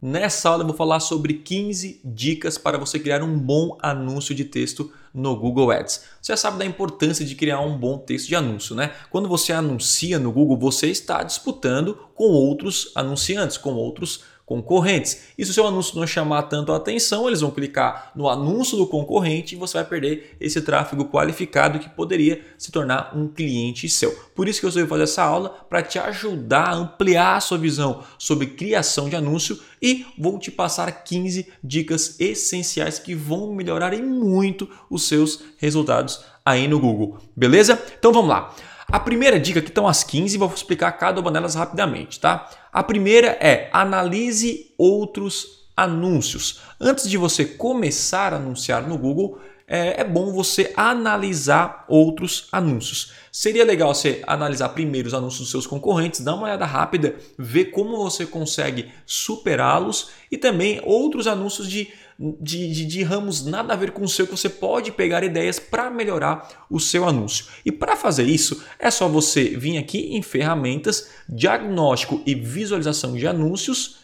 Nessa aula eu vou falar sobre 15 dicas para você criar um bom anúncio de texto no Google Ads. Você já sabe da importância de criar um bom texto de anúncio, né? Quando você anuncia no Google, você está disputando com outros anunciantes, com outros concorrentes. E se o seu anúncio não chamar tanto a atenção, eles vão clicar no anúncio do concorrente e você vai perder esse tráfego qualificado que poderia se tornar um cliente seu. Por isso que eu resolvi fazer essa aula para te ajudar a ampliar a sua visão sobre criação de anúncio e vou te passar 15 dicas essenciais que vão melhorar em muito os seus resultados aí no Google. Beleza? Então vamos lá. A primeira dica, aqui estão as 15, vou explicar cada uma delas rapidamente, tá? A primeira é analise outros anúncios. Antes de você começar a anunciar no Google, é, é, bom você analisar outros anúncios. Seria legal você analisar primeiro os anúncios dos seus concorrentes, dar uma olhada rápida, ver como você consegue superá-los e também outros anúncios de de, de, de, ramos nada a ver com o seu que você pode pegar ideias para melhorar o seu anúncio. E para fazer isso, é só você vir aqui em ferramentas, diagnóstico e visualização de anúncios.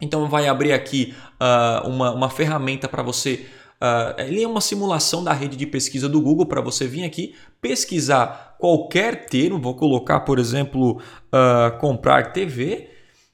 Então vai abrir aqui uh, uma, uma ferramenta para você. Uh, ele é uma simulação da rede de pesquisa do Google para você vir aqui pesquisar qualquer termo. Vou colocar, por exemplo, uh, comprar TV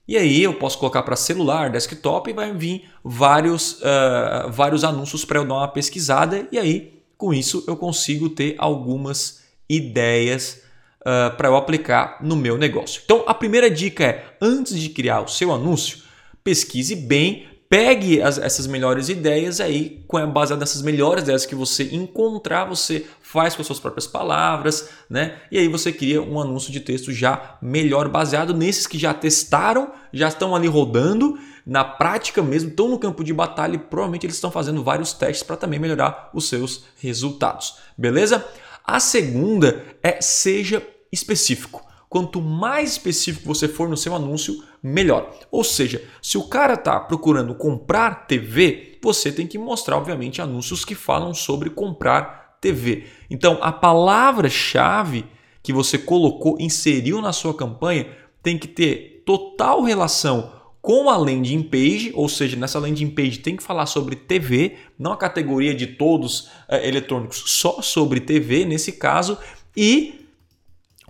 e aí eu posso colocar para celular, desktop e vai vir vários, uh, vários anúncios para eu dar uma pesquisada. E aí, com isso, eu consigo ter algumas ideias uh, para eu aplicar no meu negócio. Então, a primeira dica é: antes de criar o seu anúncio, pesquise bem pegue as, essas melhores ideias aí, com a base dessas melhores ideias que você encontrar, você faz com as suas próprias palavras, né? E aí você cria um anúncio de texto já melhor baseado nesses que já testaram, já estão ali rodando na prática mesmo, estão no campo de batalha e provavelmente eles estão fazendo vários testes para também melhorar os seus resultados. Beleza? A segunda é seja específico. Quanto mais específico você for no seu anúncio, melhor. Ou seja, se o cara está procurando comprar TV, você tem que mostrar, obviamente, anúncios que falam sobre comprar TV. Então, a palavra-chave que você colocou, inseriu na sua campanha, tem que ter total relação com a landing page, ou seja, nessa landing page tem que falar sobre TV, não a categoria de todos é, eletrônicos, só sobre TV nesse caso, e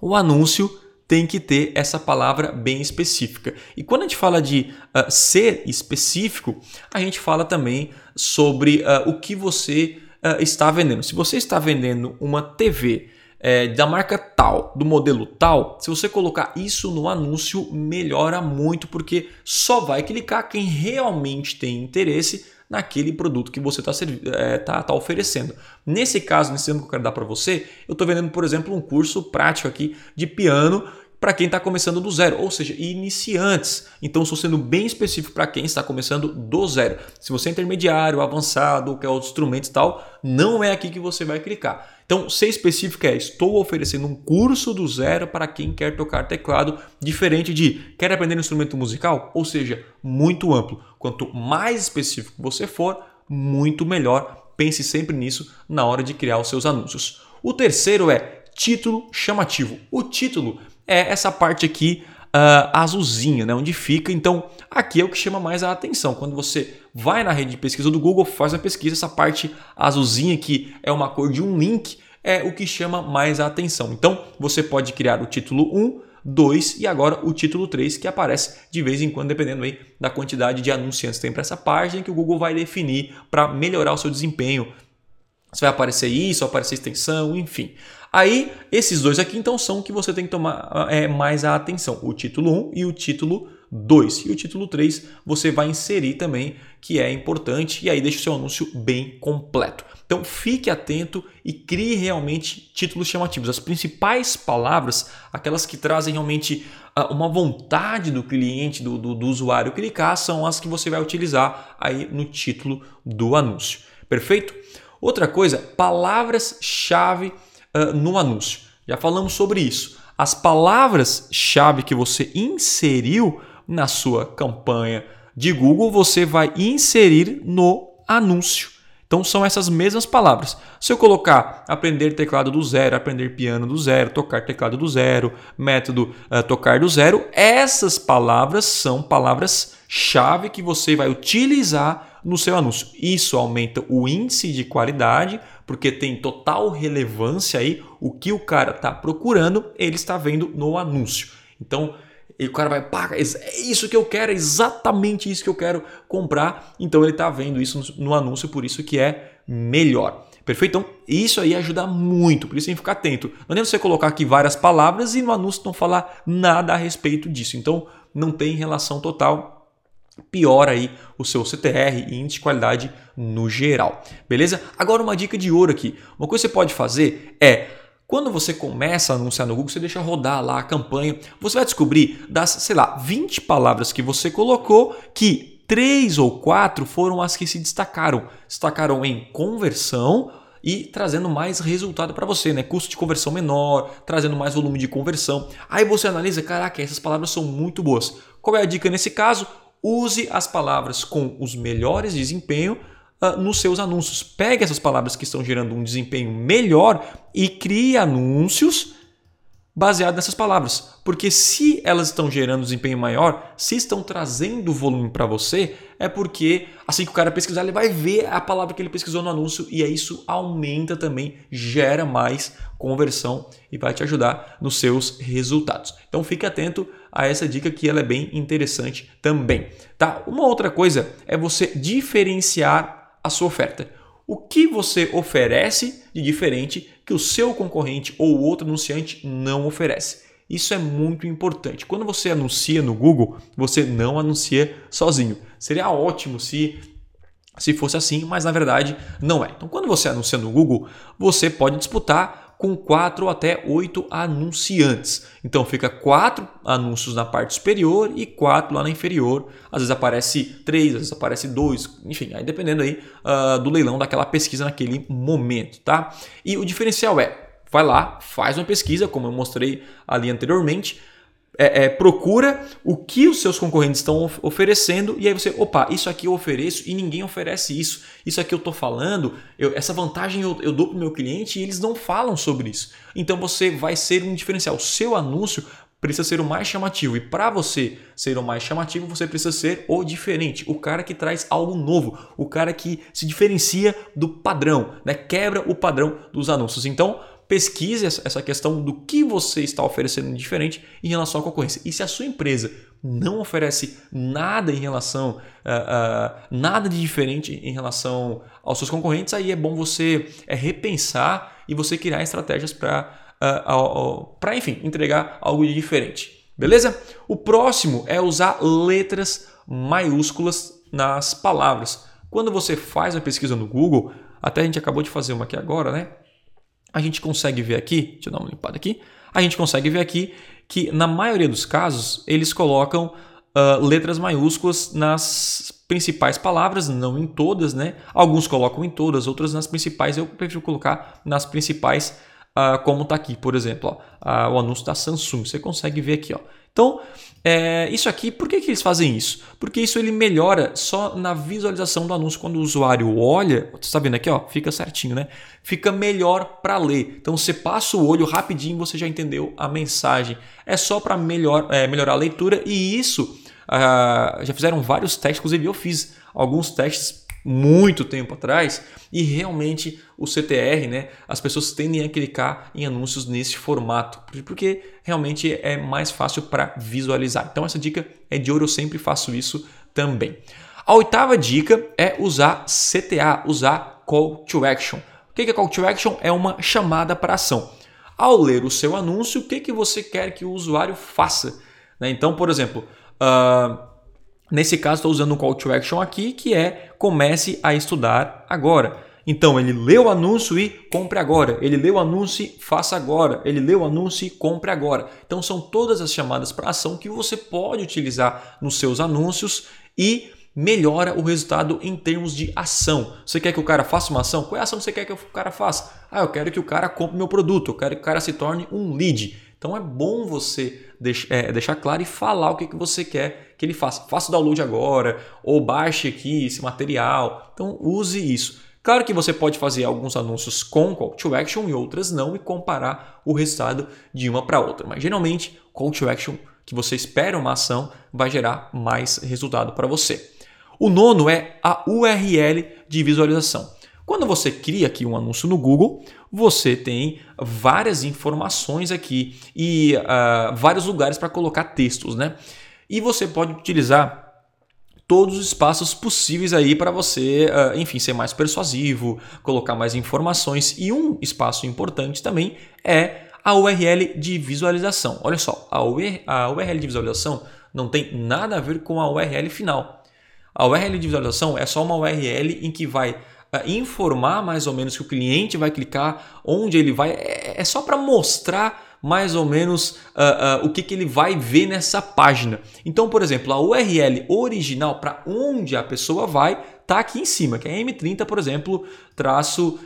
o anúncio tem que ter essa palavra bem específica. E quando a gente fala de uh, ser específico, a gente fala também sobre uh, o que você uh, está vendendo. Se você está vendendo uma TV é, da marca tal, do modelo tal, se você colocar isso no anúncio, melhora muito, porque só vai clicar quem realmente tem interesse naquele produto que você está é, tá, tá oferecendo. Nesse caso, nesse exemplo que eu quero dar para você, eu estou vendendo, por exemplo, um curso prático aqui de piano para quem está começando do zero, ou seja, iniciantes. Então, estou sendo bem específico para quem está começando do zero. Se você é intermediário, avançado, ou quer outros instrumentos e tal, não é aqui que você vai clicar. Então, ser específico é: estou oferecendo um curso do zero para quem quer tocar teclado, diferente de quer aprender um instrumento musical, ou seja, muito amplo. Quanto mais específico você for, muito melhor. Pense sempre nisso na hora de criar os seus anúncios. O terceiro é título chamativo. O título é essa parte aqui uh, azulzinha, né, onde fica. Então, aqui é o que chama mais a atenção. Quando você vai na rede de pesquisa do Google, faz a pesquisa, essa parte azulzinha que é uma cor de um link, é o que chama mais a atenção. Então, você pode criar o título 1, 2 e agora o título 3 que aparece de vez em quando, dependendo aí da quantidade de anunciantes que tem para essa página, que o Google vai definir para melhorar o seu desempenho. Se vai aparecer isso, aparecer extensão, enfim. Aí, esses dois aqui, então, são que você tem que tomar é, mais a atenção: o título 1 e o título 2. E o título 3 você vai inserir também, que é importante, e aí deixa o seu anúncio bem completo. Então fique atento e crie realmente títulos chamativos. As principais palavras, aquelas que trazem realmente uh, uma vontade do cliente, do, do, do usuário clicar, são as que você vai utilizar aí no título do anúncio. Perfeito? Outra coisa, palavras-chave uh, no anúncio. Já falamos sobre isso. As palavras-chave que você inseriu na sua campanha de Google, você vai inserir no anúncio. Então são essas mesmas palavras. Se eu colocar aprender teclado do zero, aprender piano do zero, tocar teclado do zero, método uh, tocar do zero, essas palavras são palavras chave que você vai utilizar no seu anúncio. Isso aumenta o índice de qualidade, porque tem total relevância aí o que o cara está procurando, ele está vendo no anúncio. Então, e o cara vai, pá, é isso que eu quero, é exatamente isso que eu quero comprar. Então ele está vendo isso no anúncio, por isso que é melhor. Perfeito? Então, isso aí ajuda muito, por isso tem que ficar atento. Não adianta você colocar aqui várias palavras e no anúncio não falar nada a respeito disso. Então, não tem relação total. Piora aí o seu CTR e índice de qualidade no geral. Beleza? Agora uma dica de ouro aqui. Uma coisa que você pode fazer é quando você começa a anunciar no Google, você deixa rodar lá a campanha, você vai descobrir das, sei lá, 20 palavras que você colocou que três ou quatro foram as que se destacaram. Destacaram em conversão e trazendo mais resultado para você, né? Custo de conversão menor, trazendo mais volume de conversão. Aí você analisa, caraca, essas palavras são muito boas. Qual é a dica nesse caso? Use as palavras com os melhores desempenho uh, nos seus anúncios. Pegue essas palavras que estão gerando um desempenho melhor e crie anúncios baseados nessas palavras. Porque se elas estão gerando desempenho maior, se estão trazendo volume para você, é porque assim que o cara pesquisar, ele vai ver a palavra que ele pesquisou no anúncio e aí isso aumenta também, gera mais conversão e vai te ajudar nos seus resultados. Então fique atento a essa dica que ela é bem interessante também, tá? Uma outra coisa é você diferenciar a sua oferta. O que você oferece de diferente que o seu concorrente ou outro anunciante não oferece? Isso é muito importante. Quando você anuncia no Google, você não anuncia sozinho. Seria ótimo se se fosse assim, mas na verdade não é. Então, quando você anuncia no Google, você pode disputar com quatro até oito anunciantes. Então fica quatro anúncios na parte superior e quatro lá na inferior. Às vezes aparece três, às vezes aparece dois, enfim, aí dependendo aí uh, do leilão daquela pesquisa naquele momento, tá? E o diferencial é, vai lá, faz uma pesquisa, como eu mostrei ali anteriormente é, é, procura o que os seus concorrentes estão oferecendo e aí você, opa, isso aqui eu ofereço e ninguém oferece isso. Isso aqui eu estou falando, eu, essa vantagem eu, eu dou para o meu cliente e eles não falam sobre isso. Então você vai ser um diferencial. O seu anúncio precisa ser o mais chamativo. E para você ser o mais chamativo, você precisa ser o diferente, o cara que traz algo novo, o cara que se diferencia do padrão, né? quebra o padrão dos anúncios. Então, pesquise essa questão do que você está oferecendo diferente em relação à concorrência. E se a sua empresa não oferece nada em relação, uh, uh, nada de diferente em relação aos seus concorrentes, aí é bom você é, repensar e você criar estratégias para, uh, para enfim, entregar algo de diferente. Beleza? O próximo é usar letras maiúsculas nas palavras. Quando você faz uma pesquisa no Google, até a gente acabou de fazer uma aqui agora, né? A gente consegue ver aqui, deixa eu dar uma limpada aqui, a gente consegue ver aqui que na maioria dos casos eles colocam uh, letras maiúsculas nas principais palavras, não em todas, né? Alguns colocam em todas, outras nas principais. Eu prefiro colocar nas principais, uh, como está aqui, por exemplo, ó, uh, o anúncio da Samsung. Você consegue ver aqui, ó. Então, é, isso aqui, por que, que eles fazem isso? Porque isso ele melhora só na visualização do anúncio. Quando o usuário olha, você está vendo aqui, ó, fica certinho, né? Fica melhor para ler. Então você passa o olho rapidinho, você já entendeu a mensagem. É só para melhor, é, melhorar a leitura e isso uh, já fizeram vários testes, inclusive eu fiz alguns testes muito tempo atrás e realmente o CTR, né, as pessoas tendem a clicar em anúncios nesse formato, porque realmente é mais fácil para visualizar. Então essa dica é de ouro, eu sempre faço isso também. A oitava dica é usar CTA, usar Call to Action. O que é Call to Action? É uma chamada para ação. Ao ler o seu anúncio, o que, que você quer que o usuário faça? Né? Então, por exemplo, uh, Nesse caso, estou usando um call to action aqui que é comece a estudar agora. Então, ele lê o anúncio e compre agora. Ele lê o anúncio e faça agora. Ele lê o anúncio e compre agora. Então, são todas as chamadas para ação que você pode utilizar nos seus anúncios e melhora o resultado em termos de ação. Você quer que o cara faça uma ação? Qual é a ação que você quer que o cara faça? Ah, eu quero que o cara compre meu produto. Eu quero que o cara se torne um lead. Então, é bom você é, deixar claro e falar o que, que você quer que ele faça. Faça o download agora, ou baixe aqui esse material. Então use isso. Claro que você pode fazer alguns anúncios com call to action e outras não e comparar o resultado de uma para outra. Mas geralmente call to action que você espera uma ação, vai gerar mais resultado para você. O nono é a URL de visualização. Quando você cria aqui um anúncio no Google, você tem várias informações aqui e uh, vários lugares para colocar textos, né? E você pode utilizar todos os espaços possíveis aí para você, uh, enfim, ser mais persuasivo, colocar mais informações. E um espaço importante também é a URL de visualização. Olha só, a URL de visualização não tem nada a ver com a URL final. A URL de visualização é só uma URL em que vai informar mais ou menos que o cliente vai clicar, onde ele vai. É, é só para mostrar mais ou menos uh, uh, o que, que ele vai ver nessa página. Então, por exemplo, a URL original para onde a pessoa vai está aqui em cima, que é M30, por exemplo, traço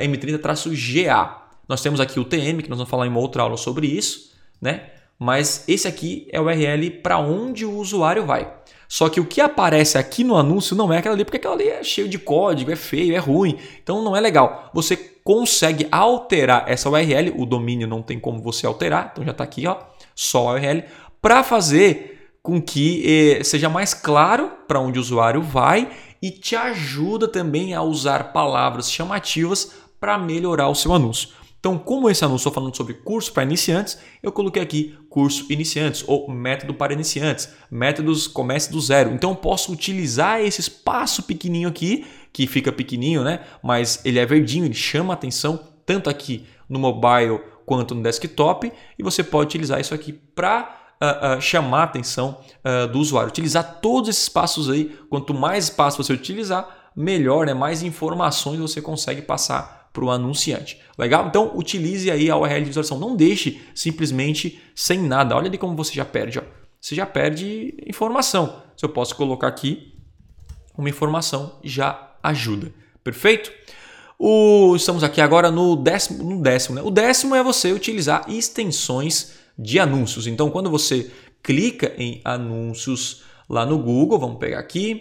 M30 traço GA. Nós temos aqui o TM, que nós vamos falar em uma outra aula sobre isso, né? Mas esse aqui é o URL para onde o usuário vai. Só que o que aparece aqui no anúncio não é aquela ali, porque aquela ali é cheio de código, é feio, é ruim. Então não é legal. Você consegue alterar essa URL, o domínio não tem como você alterar, então já está aqui, ó, só a URL, para fazer com que eh, seja mais claro para onde o usuário vai e te ajuda também a usar palavras chamativas para melhorar o seu anúncio. Então, como esse anúncio estou falando sobre curso para iniciantes, eu coloquei aqui curso iniciantes ou método para iniciantes, métodos comece do zero. Então, eu posso utilizar esse espaço pequenininho aqui, que fica pequenininho, né? Mas ele é verdinho, ele chama atenção tanto aqui no mobile quanto no desktop, e você pode utilizar isso aqui para Uh, uh, chamar a atenção uh, do usuário. Utilizar todos esses passos aí. Quanto mais espaço você utilizar, melhor, né? mais informações você consegue passar para o anunciante. Legal? Então utilize aí a URL de visualização. Não deixe simplesmente sem nada. Olha ali como você já perde. Ó. Você já perde informação. Se eu posso colocar aqui uma informação, já ajuda. Perfeito? O, estamos aqui agora no décimo. No décimo né? O décimo é você utilizar extensões de anúncios. Então, quando você clica em anúncios lá no Google, vamos pegar aqui.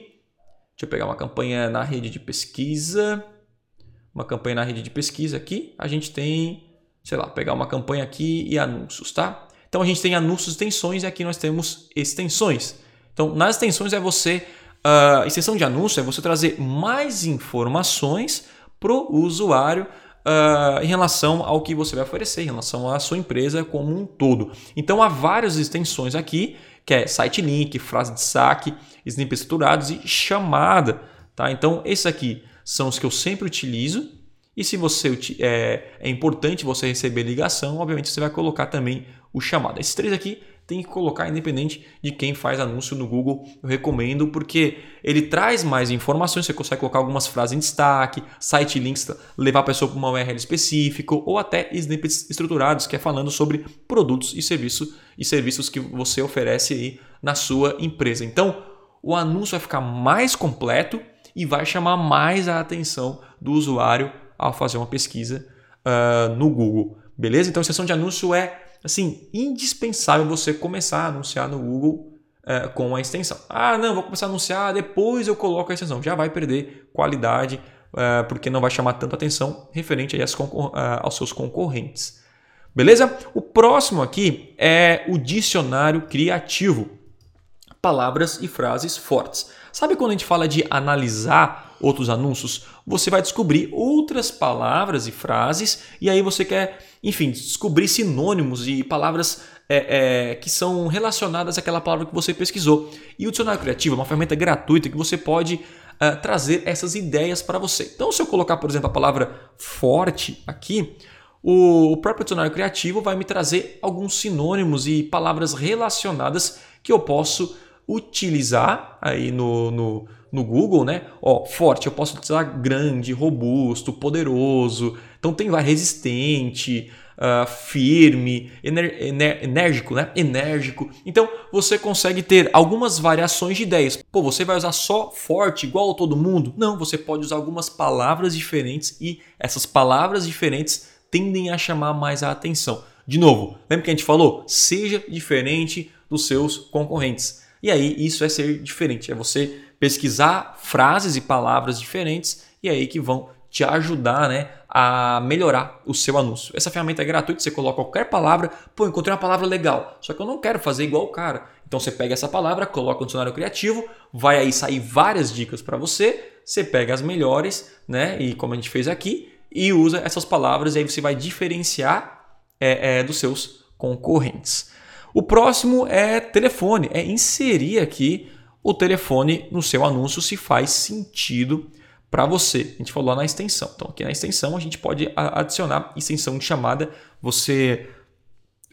Deixa eu pegar uma campanha na rede de pesquisa uma campanha na rede de pesquisa aqui, a gente tem, sei lá, pegar uma campanha aqui e anúncios, tá? Então a gente tem anúncios, extensões e aqui nós temos extensões. Então nas extensões é você, uh, extensão de anúncio é você trazer mais informações para o usuário uh, em relação ao que você vai oferecer, em relação à sua empresa como um todo. Então há várias extensões aqui, que é site link, frase de saque, snippets estruturados e chamada. Tá? Então esse aqui são os que eu sempre utilizo. E se você é, é importante você receber ligação, obviamente você vai colocar também o chamado. Esses três aqui tem que colocar independente de quem faz anúncio no Google. Eu recomendo porque ele traz mais informações, você consegue colocar algumas frases em destaque, site links, levar a pessoa para uma URL específico ou até snippets estruturados, que é falando sobre produtos e serviços e serviços que você oferece aí na sua empresa. Então, o anúncio vai ficar mais completo e vai chamar mais a atenção do usuário ao fazer uma pesquisa uh, no Google. Beleza? Então, sessão de anúncio é assim indispensável você começar a anunciar no Google uh, com a extensão. Ah, não, vou começar a anunciar, depois eu coloco a extensão. Já vai perder qualidade uh, porque não vai chamar tanta atenção referente aos seus concorrentes. Beleza? O próximo aqui é o dicionário criativo. Palavras e frases fortes. Sabe quando a gente fala de analisar outros anúncios? Você vai descobrir outras palavras e frases e aí você quer, enfim, descobrir sinônimos e palavras é, é, que são relacionadas àquela palavra que você pesquisou. E o Dicionário Criativo é uma ferramenta gratuita que você pode uh, trazer essas ideias para você. Então, se eu colocar, por exemplo, a palavra forte aqui, o próprio Dicionário Criativo vai me trazer alguns sinônimos e palavras relacionadas que eu posso utilizar aí no, no, no Google, né? Ó, forte, eu posso utilizar grande, robusto, poderoso. Então tem lá resistente, uh, firme, ener, ener, enérgico, né? Enérgico. Então você consegue ter algumas variações de ideias. Pô, você vai usar só forte igual a todo mundo? Não, você pode usar algumas palavras diferentes e essas palavras diferentes tendem a chamar mais a atenção. De novo, lembra que a gente falou? Seja diferente dos seus concorrentes. E aí isso é ser diferente, é você pesquisar frases e palavras diferentes e aí que vão te ajudar né, a melhorar o seu anúncio. Essa ferramenta é gratuita, você coloca qualquer palavra, pô, encontrei uma palavra legal, só que eu não quero fazer igual o cara. Então você pega essa palavra, coloca no dicionário criativo, vai aí sair várias dicas para você, você pega as melhores, né? E como a gente fez aqui, e usa essas palavras, e aí você vai diferenciar é, é, dos seus concorrentes. O próximo é telefone, é inserir aqui o telefone no seu anúncio se faz sentido para você. A gente falou na extensão. Então, aqui na extensão a gente pode adicionar extensão de chamada. Você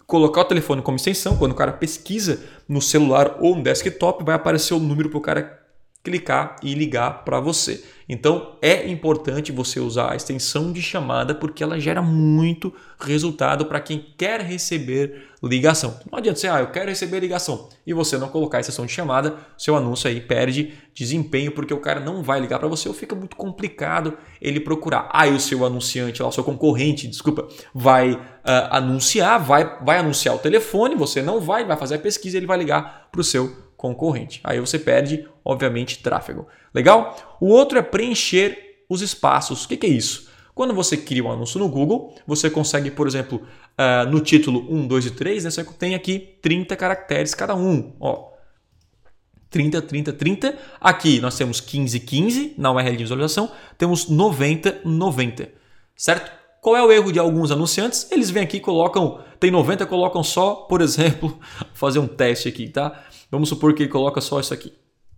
colocar o telefone como extensão, quando o cara pesquisa no celular ou no desktop, vai aparecer o número para o cara clicar e ligar para você. Então é importante você usar a extensão de chamada porque ela gera muito resultado para quem quer receber ligação. Não adianta você, ah, eu quero receber ligação e você não colocar a extensão de chamada, seu anúncio aí perde desempenho porque o cara não vai ligar para você ou fica muito complicado ele procurar. Aí o seu anunciante, lá, o seu concorrente, desculpa, vai uh, anunciar, vai, vai anunciar o telefone, você não vai, vai fazer a pesquisa ele vai ligar para o seu concorrente. Aí você perde, obviamente, tráfego. Legal? O outro é preencher os espaços. O que, é isso? Quando você cria um anúncio no Google, você consegue, por exemplo, uh, no título 1, 2 e 3, né, você tem aqui 30 caracteres cada um. Ó, 30, 30, 30. Aqui nós temos 15, 15 na URL de visualização, temos 90, 90. Certo? Qual é o erro de alguns anunciantes? Eles vêm aqui colocam, tem 90, colocam só, por exemplo, fazer um teste aqui, tá? Vamos supor que ele coloca só isso aqui.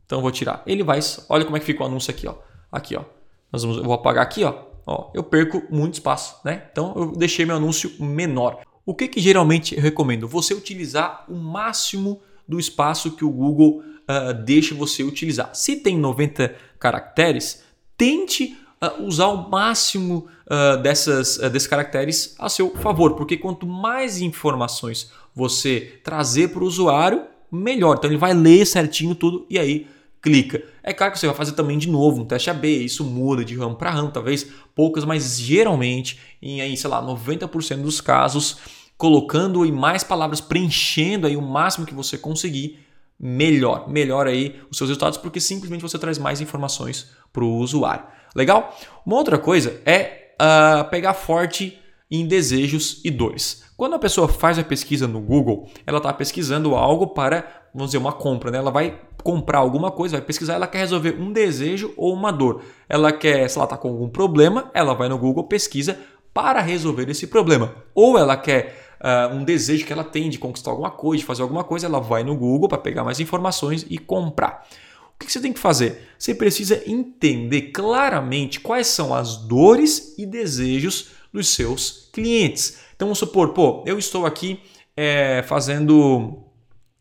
Então eu vou tirar. Ele vai, olha como é que fica o anúncio aqui, ó. Aqui, ó. Nós vamos, eu vou apagar aqui, ó. Ó. Eu perco muito espaço, né? Então eu deixei meu anúncio menor. O que, que geralmente eu recomendo? Você utilizar o máximo do espaço que o Google uh, deixa você utilizar. Se tem 90 caracteres, tente uh, usar o máximo uh, dessas, desses caracteres a seu favor, porque quanto mais informações você trazer para o usuário, melhor. Então ele vai ler certinho tudo e aí clica. É claro que você vai fazer também de novo um teste AB, isso muda de ramo para ramo, talvez poucas, mas geralmente em aí, sei lá, 90% dos casos, colocando em mais palavras, preenchendo aí o máximo que você conseguir, melhor, melhor aí os seus resultados, porque simplesmente você traz mais informações para o usuário. Legal? Uma outra coisa é uh, pegar forte em desejos e dores. Quando a pessoa faz a pesquisa no Google, ela está pesquisando algo para, vamos dizer, uma compra. Né? Ela vai comprar alguma coisa, vai pesquisar, ela quer resolver um desejo ou uma dor. Ela quer, se ela está com algum problema, ela vai no Google, pesquisa para resolver esse problema. Ou ela quer uh, um desejo que ela tem de conquistar alguma coisa, de fazer alguma coisa, ela vai no Google para pegar mais informações e comprar. O que você tem que fazer? Você precisa entender claramente quais são as dores e desejos dos seus clientes. Então vamos supor, pô, eu estou aqui é, fazendo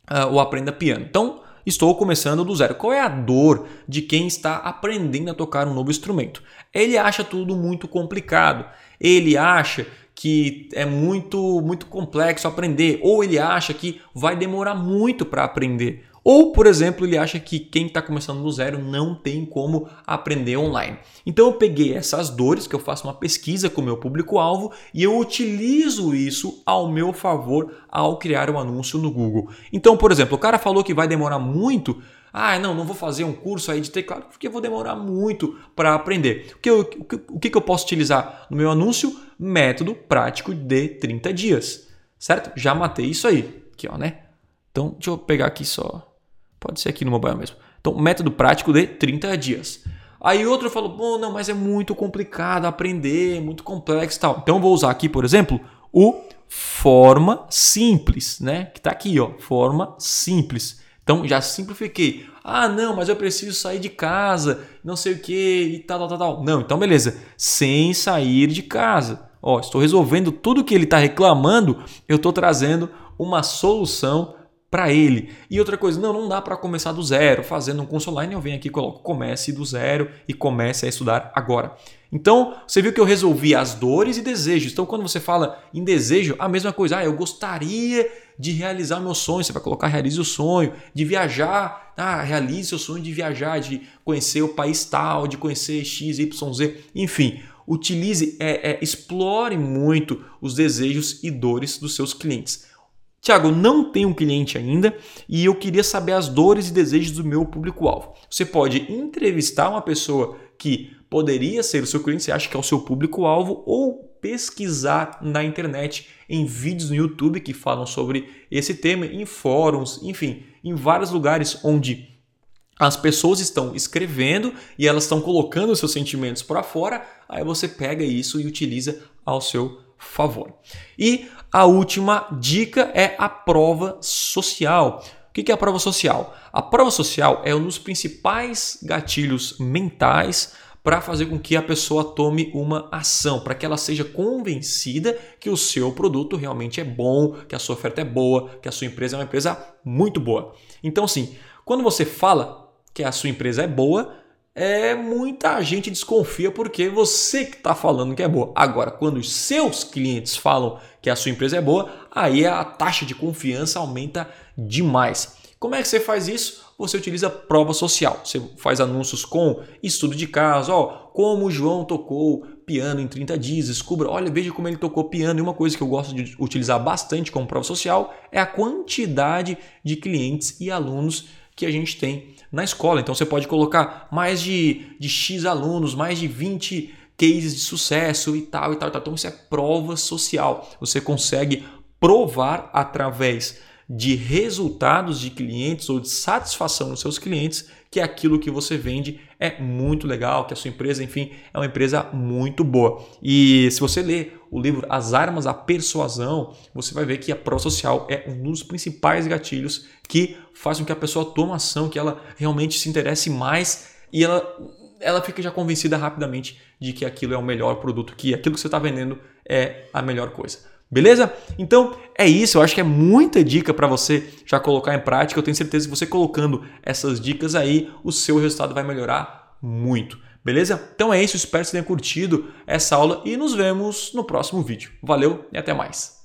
uh, o Aprenda Piano. Então estou começando do zero. Qual é a dor de quem está aprendendo a tocar um novo instrumento? Ele acha tudo muito complicado. Ele acha que é muito muito complexo aprender, ou ele acha que vai demorar muito para aprender. Ou, por exemplo, ele acha que quem está começando do zero não tem como aprender online. Então eu peguei essas dores, que eu faço uma pesquisa com o meu público-alvo e eu utilizo isso ao meu favor ao criar um anúncio no Google. Então, por exemplo, o cara falou que vai demorar muito. Ah, não, não vou fazer um curso aí de teclado porque vou demorar muito para aprender. O que, eu, o que eu posso utilizar no meu anúncio? Método prático de 30 dias. Certo? Já matei isso aí. Aqui, ó, né? Então, deixa eu pegar aqui só Pode ser aqui no mobile mesmo. Então, método prático de 30 dias. Aí outro falou, bom, não, mas é muito complicado aprender, muito complexo e tal. Então, eu vou usar aqui, por exemplo, o forma simples, né? Que está aqui, ó, forma simples. Então, já simplifiquei. Ah, não, mas eu preciso sair de casa, não sei o que e tal, tal, tal, tal. Não, então beleza. Sem sair de casa. Ó, estou resolvendo tudo que ele está reclamando, eu estou trazendo uma solução para ele. E outra coisa, não, não dá para começar do zero, fazendo um curso online, eu venho aqui e coloco comece do zero e comece a estudar agora. Então, você viu que eu resolvi as dores e desejos. Então, quando você fala em desejo, a mesma coisa, ah, eu gostaria de realizar meu sonho, você vai colocar realize o sonho, de viajar, ah, realize seu sonho de viajar, de conhecer o país tal, de conhecer X, Y, Z, enfim, utilize, é, é, explore muito os desejos e dores dos seus clientes. Tiago, não tenho um cliente ainda e eu queria saber as dores e desejos do meu público-alvo. Você pode entrevistar uma pessoa que poderia ser o seu cliente, você acha que é o seu público-alvo, ou pesquisar na internet, em vídeos no YouTube que falam sobre esse tema, em fóruns, enfim, em vários lugares onde as pessoas estão escrevendo e elas estão colocando seus sentimentos para fora, aí você pega isso e utiliza ao seu favor. E a última dica é a prova social. O que é a prova social? A prova social é um dos principais gatilhos mentais para fazer com que a pessoa tome uma ação, para que ela seja convencida que o seu produto realmente é bom, que a sua oferta é boa, que a sua empresa é uma empresa muito boa. Então, assim, quando você fala que a sua empresa é boa, é muita gente desconfia porque você que está falando que é boa. Agora, quando os seus clientes falam que a sua empresa é boa, aí a taxa de confiança aumenta demais. Como é que você faz isso? Você utiliza prova social. Você faz anúncios com estudo de caso, ó, como o João tocou piano em 30 dias, descubra, olha, veja como ele tocou piano. E uma coisa que eu gosto de utilizar bastante como prova social é a quantidade de clientes e alunos que a gente tem na escola. Então você pode colocar mais de, de X alunos, mais de 20 cases de sucesso e tal e tal, e tal. Então isso é prova social. Você consegue provar através de resultados de clientes ou de satisfação dos seus clientes que aquilo que você vende é muito legal, que a sua empresa, enfim, é uma empresa muito boa. E se você ler o livro As Armas da Persuasão, você vai ver que a prova social é um dos principais gatilhos que faz com que a pessoa tome ação, que ela realmente se interesse mais e ela, ela fica já convencida rapidamente de que aquilo é o melhor produto, que aquilo que você está vendendo é a melhor coisa. Beleza? Então é isso, eu acho que é muita dica para você já colocar em prática. Eu tenho certeza que você colocando essas dicas aí, o seu resultado vai melhorar muito. Beleza? Então é isso, espero que você tenha curtido essa aula e nos vemos no próximo vídeo. Valeu e até mais.